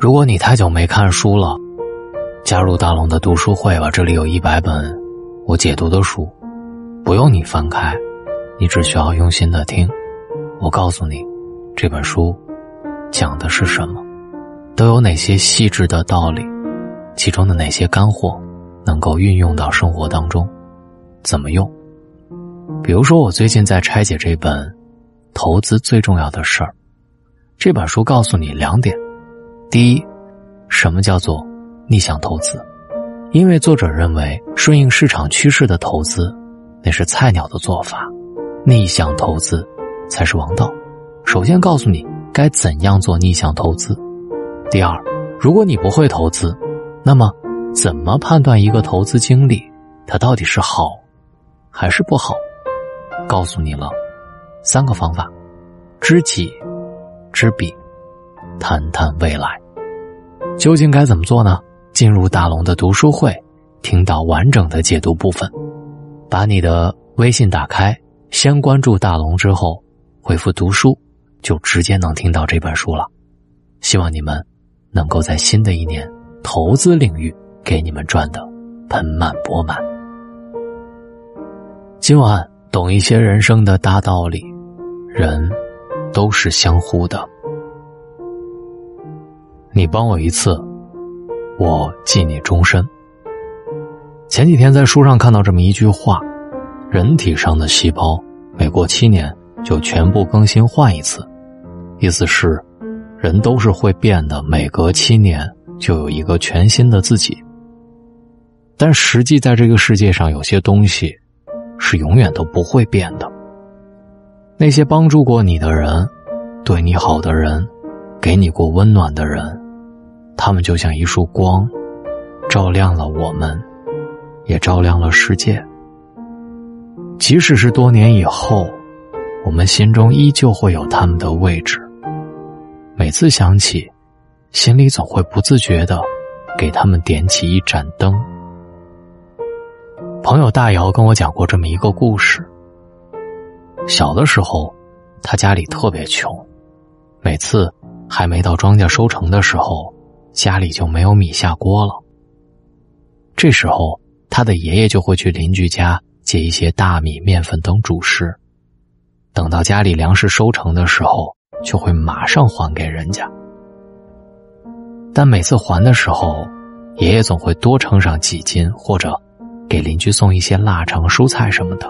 如果你太久没看书了，加入大龙的读书会吧，这里有一百本我解读的书，不用你翻开，你只需要用心的听。我告诉你，这本书讲的是什么，都有哪些细致的道理，其中的哪些干货能够运用到生活当中，怎么用？比如说，我最近在拆解这本《投资最重要的事儿》这本书，告诉你两点。第一，什么叫做逆向投资？因为作者认为，顺应市场趋势的投资，那是菜鸟的做法，逆向投资才是王道。首先告诉你该怎样做逆向投资。第二，如果你不会投资，那么怎么判断一个投资经历它到底是好还是不好？告诉你了三个方法：知己知彼。谈谈未来，究竟该怎么做呢？进入大龙的读书会，听到完整的解读部分。把你的微信打开，先关注大龙之后，回复“读书”，就直接能听到这本书了。希望你们能够在新的一年，投资领域给你们赚的盆满钵满。今晚懂一些人生的大道理，人都是相互的。你帮我一次，我记你终身。前几天在书上看到这么一句话：人体上的细胞每过七年就全部更新换一次，意思是人都是会变的，每隔七年就有一个全新的自己。但实际在这个世界上，有些东西是永远都不会变的。那些帮助过你的人，对你好的人，给你过温暖的人。他们就像一束光，照亮了我们，也照亮了世界。即使是多年以后，我们心中依旧会有他们的位置。每次想起，心里总会不自觉的给他们点起一盏灯。朋友大姚跟我讲过这么一个故事：小的时候，他家里特别穷，每次还没到庄稼收成的时候。家里就没有米下锅了。这时候，他的爷爷就会去邻居家借一些大米、面粉等主食，等到家里粮食收成的时候，就会马上还给人家。但每次还的时候，爷爷总会多称上几斤，或者给邻居送一些腊肠、蔬菜什么的。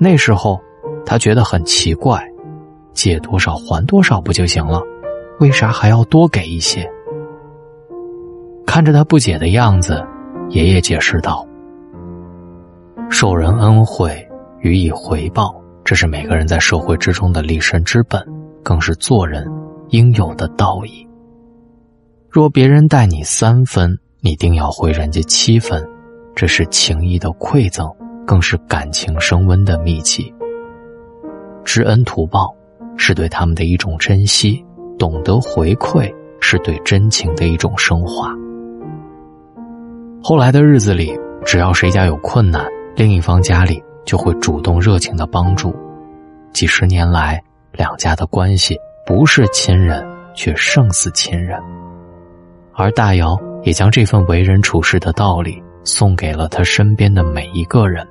那时候，他觉得很奇怪，借多少还多少不就行了？为啥还要多给一些？看着他不解的样子，爷爷解释道：“受人恩惠，予以回报，这是每个人在社会之中的立身之本，更是做人应有的道义。若别人待你三分，你定要回人家七分，这是情谊的馈赠，更是感情升温的秘籍。知恩图报，是对他们的一种珍惜；懂得回馈，是对真情的一种升华。”后来的日子里，只要谁家有困难，另一方家里就会主动热情的帮助。几十年来，两家的关系不是亲人，却胜似亲人。而大姚也将这份为人处事的道理送给了他身边的每一个人。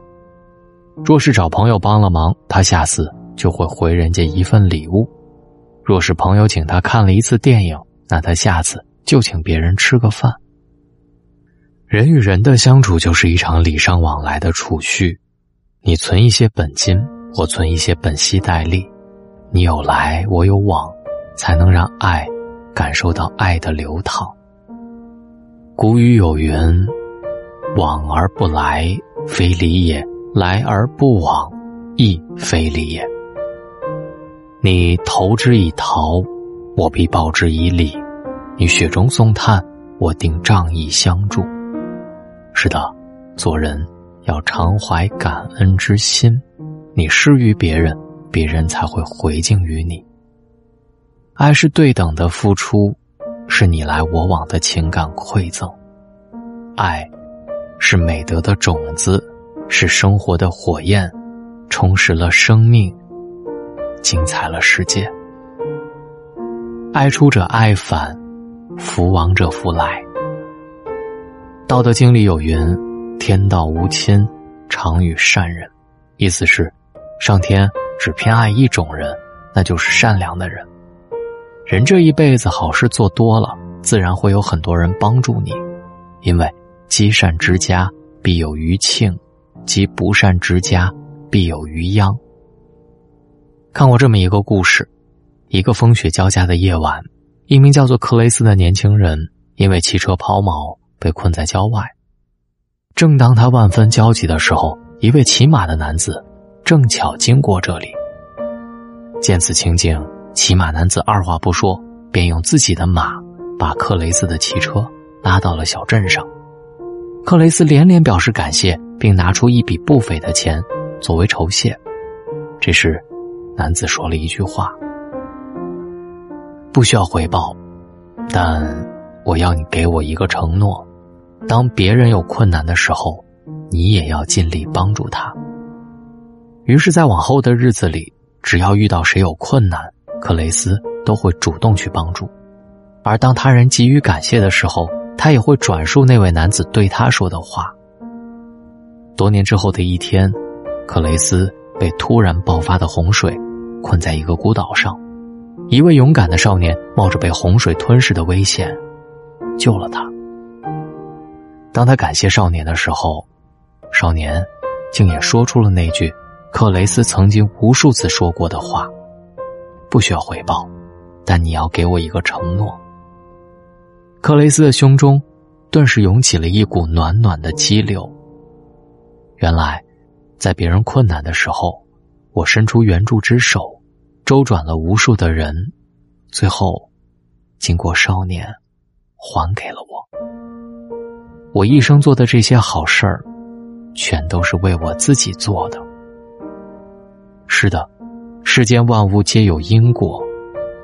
若是找朋友帮了忙，他下次就会回人家一份礼物；若是朋友请他看了一次电影，那他下次就请别人吃个饭。人与人的相处就是一场礼尚往来的储蓄，你存一些本金，我存一些本息带利，你有来我有往，才能让爱感受到爱的流淌。古语有云：“往而不来，非礼也；来而不往，亦非礼也。”你投之以桃，我必报之以李；你雪中送炭，我定仗义相助。是的，做人要常怀感恩之心，你施于别人，别人才会回敬于你。爱是对等的付出，是你来我往的情感馈赠。爱，是美德的种子，是生活的火焰，充实了生命，精彩了世界。爱出者爱返，福往者福来。《道德经》里有云：“天道无亲，常与善人。”意思是，上天只偏爱一种人，那就是善良的人。人这一辈子好事做多了，自然会有很多人帮助你，因为积善之家必有余庆，积不善之家必有余殃。看过这么一个故事：一个风雪交加的夜晚，一名叫做克雷斯的年轻人因为汽车抛锚被困在郊外。正当他万分焦急的时候，一位骑马的男子正巧经过这里。见此情景，骑马男子二话不说，便用自己的马把克雷斯的汽车拉到了小镇上。克雷斯连连表示感谢，并拿出一笔不菲的钱作为酬谢。这时，男子说了一句话：“不需要回报，但我要你给我一个承诺，当别人有困难的时候，你也要尽力帮助他。”于是，在往后的日子里，只要遇到谁有困难，克雷斯都会主动去帮助；而当他人给予感谢的时候，他也会转述那位男子对他说的话。多年之后的一天，克雷斯被突然爆发的洪水。困在一个孤岛上，一位勇敢的少年冒着被洪水吞噬的危险，救了他。当他感谢少年的时候，少年竟也说出了那句克雷斯曾经无数次说过的话：“不需要回报，但你要给我一个承诺。”克雷斯的胸中顿时涌起了一股暖暖的激流。原来，在别人困难的时候，我伸出援助之手。周转了无数的人，最后，经过少年，还给了我。我一生做的这些好事儿，全都是为我自己做的。是的，世间万物皆有因果，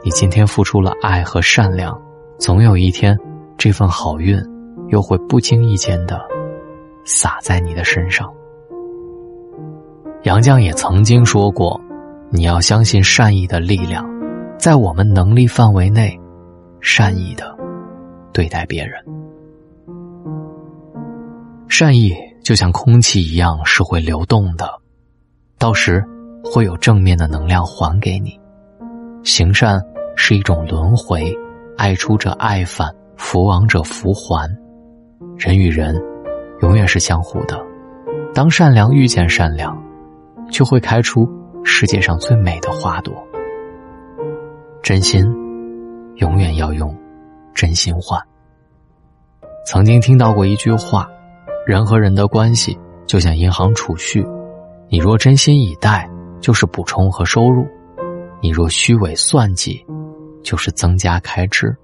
你今天付出了爱和善良，总有一天，这份好运又会不经意间的洒在你的身上。杨绛也曾经说过。你要相信善意的力量，在我们能力范围内，善意的对待别人。善意就像空气一样是会流动的，到时会有正面的能量还给你。行善是一种轮回，爱出者爱返，福往者福还。人与人永远是相互的，当善良遇见善良，就会开出。世界上最美的花朵，真心永远要用真心换。曾经听到过一句话：人和人的关系就像银行储蓄，你若真心以待，就是补充和收入；你若虚伪算计，就是增加开支。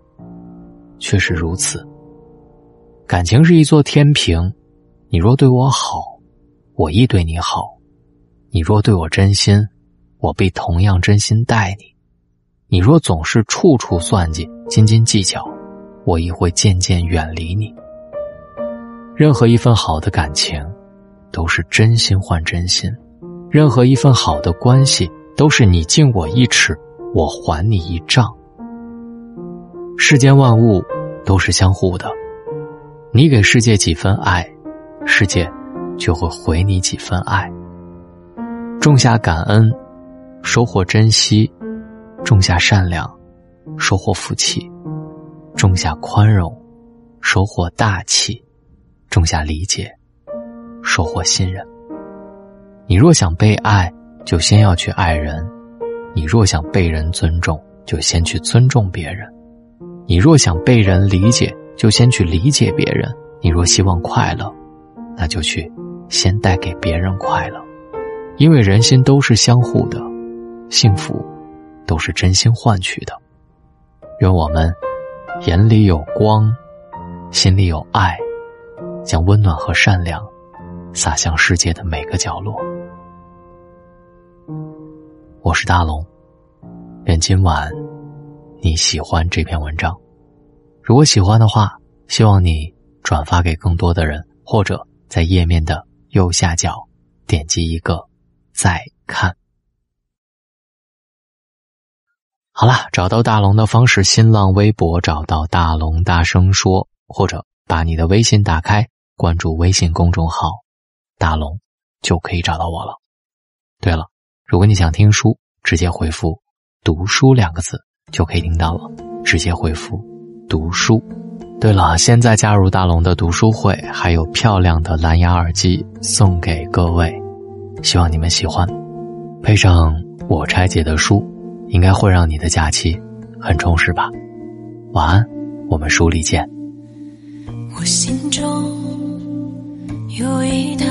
确实如此，感情是一座天平，你若对我好，我亦对你好。你若对我真心，我必同样真心待你；你若总是处处算计、斤斤计较，我亦会渐渐远离你。任何一份好的感情，都是真心换真心；任何一份好的关系，都是你敬我一尺，我还你一丈。世间万物都是相互的，你给世界几分爱，世界就会回你几分爱。种下感恩，收获珍惜；种下善良，收获福气；种下宽容，收获大气；种下理解，收获信任。你若想被爱，就先要去爱人；你若想被人尊重，就先去尊重别人；你若想被人理解，就先去理解别人；你若希望快乐，那就去先带给别人快乐。因为人心都是相互的，幸福都是真心换取的。愿我们眼里有光，心里有爱，将温暖和善良洒向世界的每个角落。我是大龙，愿今晚你喜欢这篇文章。如果喜欢的话，希望你转发给更多的人，或者在页面的右下角点击一个。再看。好了，找到大龙的方式：新浪微博找到大龙，大声说，或者把你的微信打开，关注微信公众号“大龙”，就可以找到我了。对了，如果你想听书，直接回复“读书”两个字就可以听到了。直接回复“读书”。对了，现在加入大龙的读书会，还有漂亮的蓝牙耳机送给各位，希望你们喜欢。配上我拆解的书。应该会让你的假期很充实吧。晚安，我们书里见。我心中有一道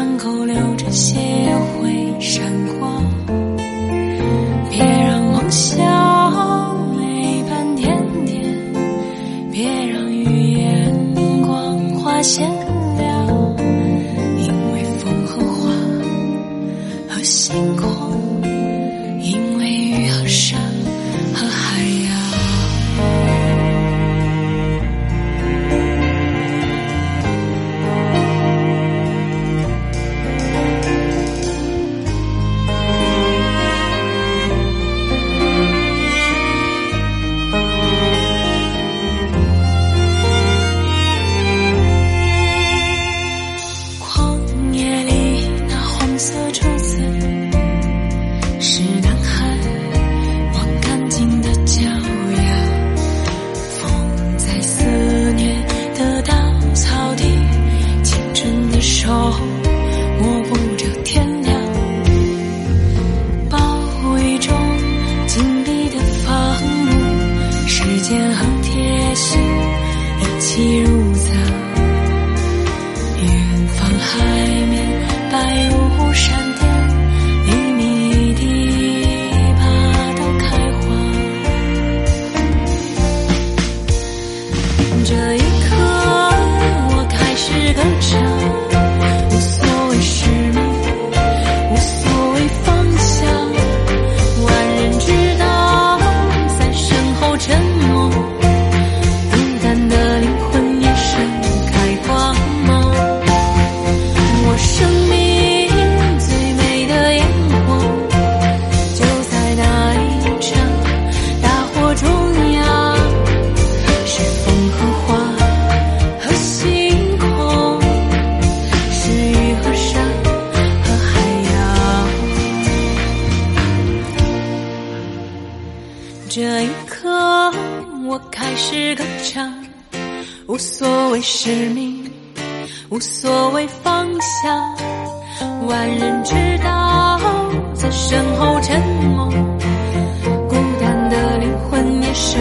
这一使命，无所谓方向。万人知道，在身后沉默，孤单的灵魂也是